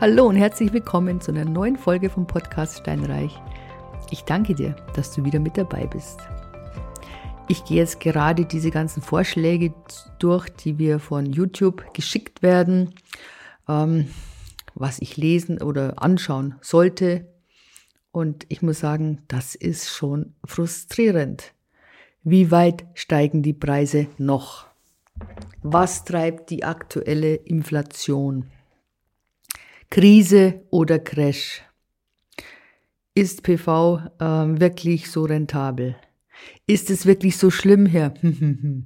Hallo und herzlich willkommen zu einer neuen Folge vom Podcast Steinreich. Ich danke dir, dass du wieder mit dabei bist. Ich gehe jetzt gerade diese ganzen Vorschläge durch, die wir von YouTube geschickt werden, ähm, was ich lesen oder anschauen sollte. Und ich muss sagen, das ist schon frustrierend. Wie weit steigen die Preise noch? Was treibt die aktuelle Inflation? Krise oder Crash? Ist PV äh, wirklich so rentabel? Ist es wirklich so schlimm hier?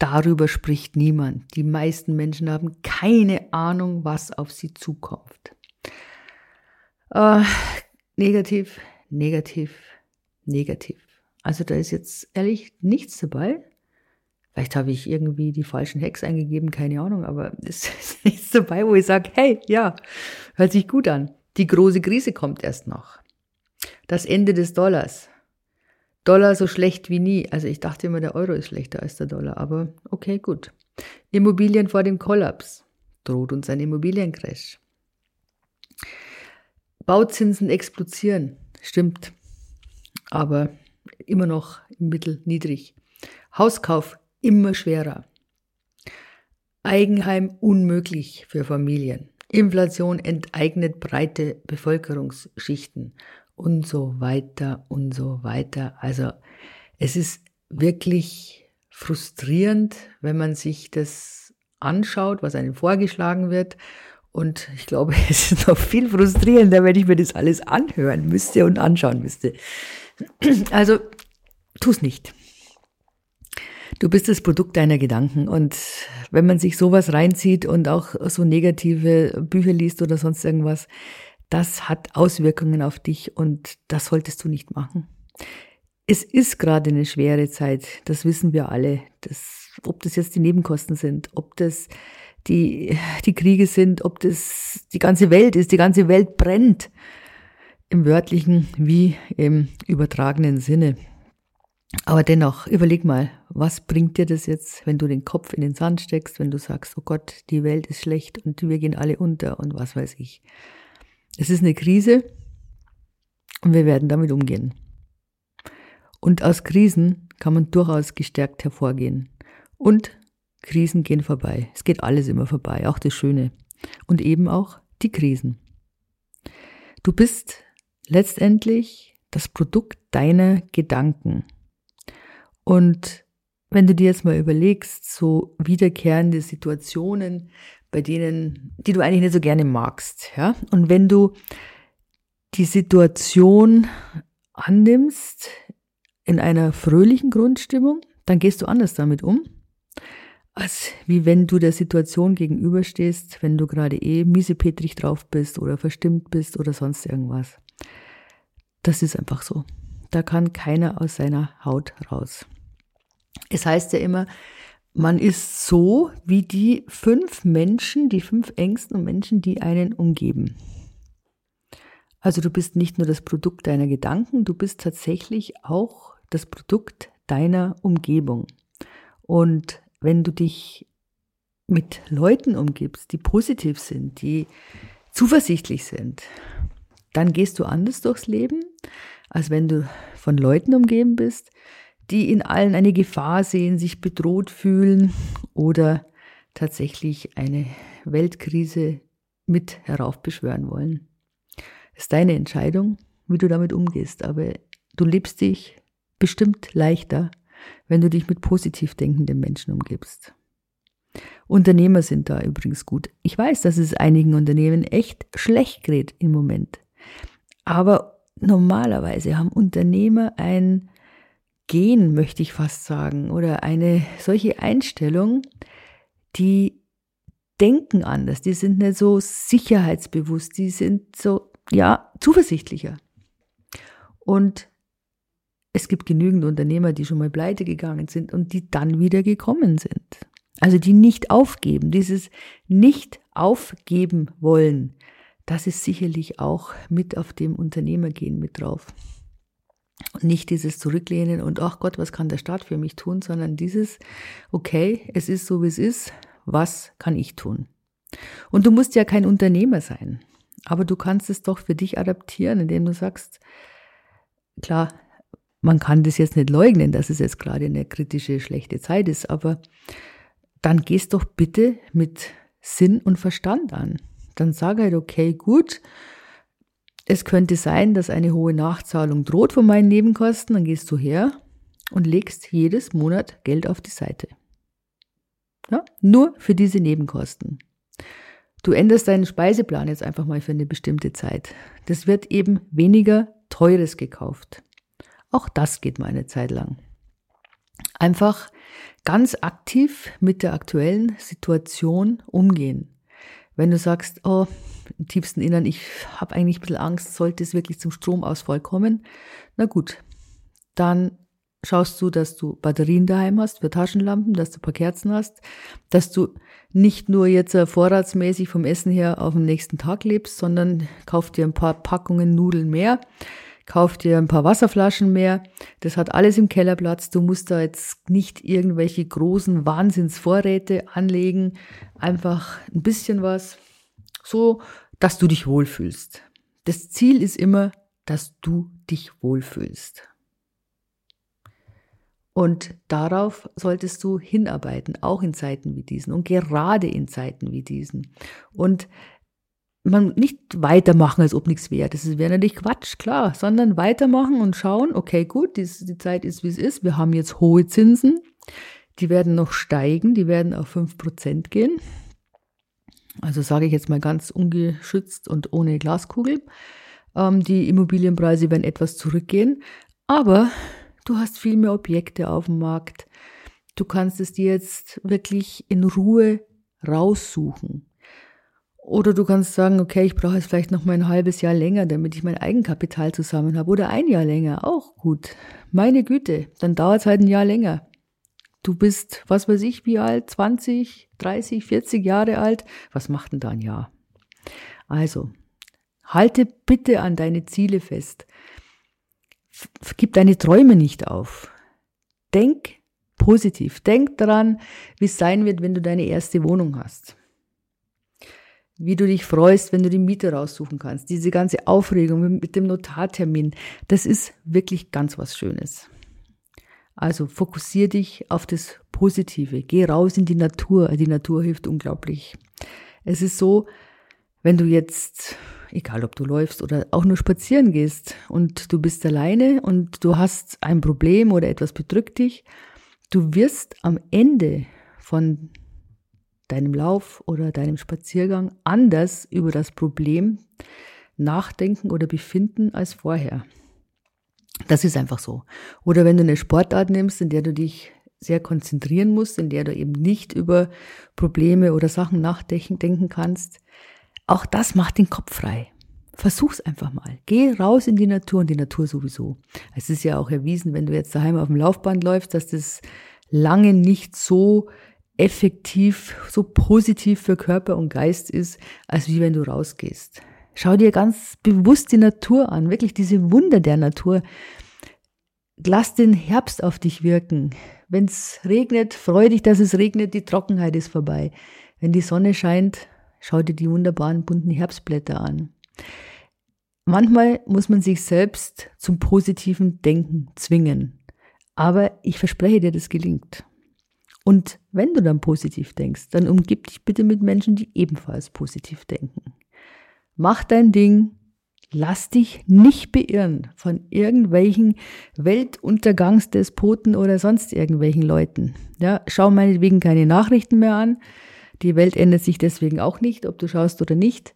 Darüber spricht niemand. Die meisten Menschen haben keine Ahnung, was auf sie zukommt. Äh, negativ, negativ, negativ. Also da ist jetzt ehrlich nichts dabei, Vielleicht habe ich irgendwie die falschen Hacks eingegeben, keine Ahnung, aber es ist nichts dabei, wo ich sage, hey, ja, hört sich gut an. Die große Krise kommt erst noch. Das Ende des Dollars. Dollar so schlecht wie nie. Also ich dachte immer, der Euro ist schlechter als der Dollar, aber okay, gut. Immobilien vor dem Kollaps. Droht uns ein Immobiliencrash. Bauzinsen explodieren. Stimmt. Aber immer noch im Mittel niedrig. Hauskauf immer schwerer. Eigenheim unmöglich für Familien. Inflation enteignet breite Bevölkerungsschichten und so weiter und so weiter. Also es ist wirklich frustrierend, wenn man sich das anschaut, was einem vorgeschlagen wird. Und ich glaube, es ist noch viel frustrierender, wenn ich mir das alles anhören müsste und anschauen müsste. Also, tu es nicht. Du bist das Produkt deiner Gedanken. Und wenn man sich sowas reinzieht und auch so negative Bücher liest oder sonst irgendwas, das hat Auswirkungen auf dich und das solltest du nicht machen. Es ist gerade eine schwere Zeit, das wissen wir alle. Das, ob das jetzt die Nebenkosten sind, ob das die, die Kriege sind, ob das die ganze Welt ist, die ganze Welt brennt. Im wörtlichen wie im übertragenen Sinne. Aber dennoch, überleg mal, was bringt dir das jetzt, wenn du den Kopf in den Sand steckst, wenn du sagst, oh Gott, die Welt ist schlecht und wir gehen alle unter und was weiß ich. Es ist eine Krise und wir werden damit umgehen. Und aus Krisen kann man durchaus gestärkt hervorgehen. Und Krisen gehen vorbei. Es geht alles immer vorbei, auch das Schöne. Und eben auch die Krisen. Du bist letztendlich das Produkt deiner Gedanken. Und wenn du dir jetzt mal überlegst, so wiederkehrende Situationen, bei denen, die du eigentlich nicht so gerne magst, ja, und wenn du die Situation annimmst in einer fröhlichen Grundstimmung, dann gehst du anders damit um, als wie wenn du der Situation gegenüberstehst, wenn du gerade eh miesepetrig drauf bist oder verstimmt bist oder sonst irgendwas. Das ist einfach so. Da kann keiner aus seiner Haut raus. Es heißt ja immer, man ist so wie die fünf Menschen, die fünf engsten Menschen, die einen umgeben. Also du bist nicht nur das Produkt deiner Gedanken, du bist tatsächlich auch das Produkt deiner Umgebung. Und wenn du dich mit Leuten umgibst, die positiv sind, die zuversichtlich sind, dann gehst du anders durchs Leben, als wenn du von Leuten umgeben bist, die in allen eine Gefahr sehen, sich bedroht fühlen oder tatsächlich eine Weltkrise mit heraufbeschwören wollen. Es ist deine Entscheidung, wie du damit umgehst, aber du lebst dich bestimmt leichter, wenn du dich mit positiv denkenden Menschen umgibst. Unternehmer sind da übrigens gut. Ich weiß, dass es einigen Unternehmen echt schlecht geht im Moment. Aber normalerweise haben Unternehmer ein Gen, möchte ich fast sagen, oder eine solche Einstellung, die denken anders, die sind nicht so sicherheitsbewusst, die sind so, ja, zuversichtlicher. Und es gibt genügend Unternehmer, die schon mal pleite gegangen sind und die dann wieder gekommen sind. Also die nicht aufgeben, dieses nicht aufgeben wollen, das ist sicherlich auch mit auf dem Unternehmergehen mit drauf. Und nicht dieses Zurücklehnen und ach Gott, was kann der Staat für mich tun, sondern dieses, okay, es ist so wie es ist, was kann ich tun? Und du musst ja kein Unternehmer sein, aber du kannst es doch für dich adaptieren, indem du sagst, klar, man kann das jetzt nicht leugnen, dass es jetzt gerade eine kritische, schlechte Zeit ist, aber dann gehst doch bitte mit Sinn und Verstand an. Dann sag halt, okay, gut, es könnte sein, dass eine hohe Nachzahlung droht von meinen Nebenkosten, dann gehst du her und legst jedes Monat Geld auf die Seite. Ja? Nur für diese Nebenkosten. Du änderst deinen Speiseplan jetzt einfach mal für eine bestimmte Zeit. Das wird eben weniger Teures gekauft. Auch das geht mal eine Zeit lang. Einfach ganz aktiv mit der aktuellen Situation umgehen. Wenn du sagst, oh, im tiefsten Innern, ich habe eigentlich ein bisschen Angst, sollte es wirklich zum Stromausfall kommen, na gut, dann schaust du, dass du Batterien daheim hast für Taschenlampen, dass du ein paar Kerzen hast, dass du nicht nur jetzt äh, vorratsmäßig vom Essen her auf den nächsten Tag lebst, sondern kauf dir ein paar Packungen Nudeln mehr, kauf dir ein paar Wasserflaschen mehr. Das hat alles im Keller Platz. Du musst da jetzt nicht irgendwelche großen Wahnsinnsvorräte anlegen. Einfach ein bisschen was, so dass du dich wohlfühlst. Das Ziel ist immer, dass du dich wohlfühlst. Und darauf solltest du hinarbeiten, auch in Zeiten wie diesen und gerade in Zeiten wie diesen. Und man nicht weitermachen, als ob nichts wäre. Das wäre natürlich Quatsch, klar, sondern weitermachen und schauen, okay, gut, die, die Zeit ist, wie es ist. Wir haben jetzt hohe Zinsen. Die werden noch steigen, die werden auf 5% gehen. Also sage ich jetzt mal ganz ungeschützt und ohne Glaskugel. Ähm, die Immobilienpreise werden etwas zurückgehen. Aber Du hast viel mehr Objekte auf dem Markt. Du kannst es dir jetzt wirklich in Ruhe raussuchen. Oder du kannst sagen, okay, ich brauche jetzt vielleicht noch mal ein halbes Jahr länger, damit ich mein Eigenkapital zusammen habe. Oder ein Jahr länger, auch gut. Meine Güte, dann dauert es halt ein Jahr länger. Du bist, was weiß ich, wie alt? 20, 30, 40 Jahre alt. Was macht denn da ein Jahr? Also, halte bitte an deine Ziele fest gib deine Träume nicht auf. Denk positiv. Denk daran, wie es sein wird, wenn du deine erste Wohnung hast. Wie du dich freust, wenn du die Miete raussuchen kannst. Diese ganze Aufregung mit dem Notartermin, das ist wirklich ganz was Schönes. Also fokussier dich auf das Positive. Geh raus in die Natur. Die Natur hilft unglaublich. Es ist so, wenn du jetzt egal ob du läufst oder auch nur spazieren gehst und du bist alleine und du hast ein Problem oder etwas bedrückt dich, du wirst am Ende von deinem Lauf oder deinem Spaziergang anders über das Problem nachdenken oder befinden als vorher. Das ist einfach so. Oder wenn du eine Sportart nimmst, in der du dich sehr konzentrieren musst, in der du eben nicht über Probleme oder Sachen nachdenken kannst, auch das macht den Kopf frei. Versuch's einfach mal. Geh raus in die Natur und die Natur sowieso. Es ist ja auch erwiesen, wenn du jetzt daheim auf dem Laufband läufst, dass das lange nicht so effektiv, so positiv für Körper und Geist ist, als wie wenn du rausgehst. Schau dir ganz bewusst die Natur an, wirklich diese Wunder der Natur. Lass den Herbst auf dich wirken. Wenn es regnet, freu dich, dass es regnet, die Trockenheit ist vorbei. Wenn die Sonne scheint, Schau dir die wunderbaren bunten Herbstblätter an. Manchmal muss man sich selbst zum positiven Denken zwingen. Aber ich verspreche dir, das gelingt. Und wenn du dann positiv denkst, dann umgib dich bitte mit Menschen, die ebenfalls positiv denken. Mach dein Ding, lass dich nicht beirren von irgendwelchen Weltuntergangsdespoten oder sonst irgendwelchen Leuten. Ja, schau meinetwegen keine Nachrichten mehr an, die Welt ändert sich deswegen auch nicht, ob du schaust oder nicht.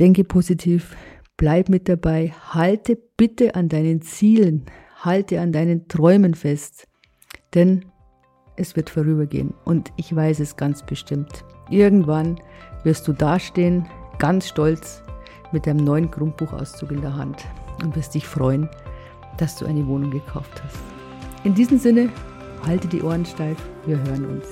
Denke positiv, bleib mit dabei, halte bitte an deinen Zielen, halte an deinen Träumen fest, denn es wird vorübergehen und ich weiß es ganz bestimmt. Irgendwann wirst du dastehen, ganz stolz mit deinem neuen Grundbuchauszug in der Hand und wirst dich freuen, dass du eine Wohnung gekauft hast. In diesem Sinne, halte die Ohren steif, wir hören uns.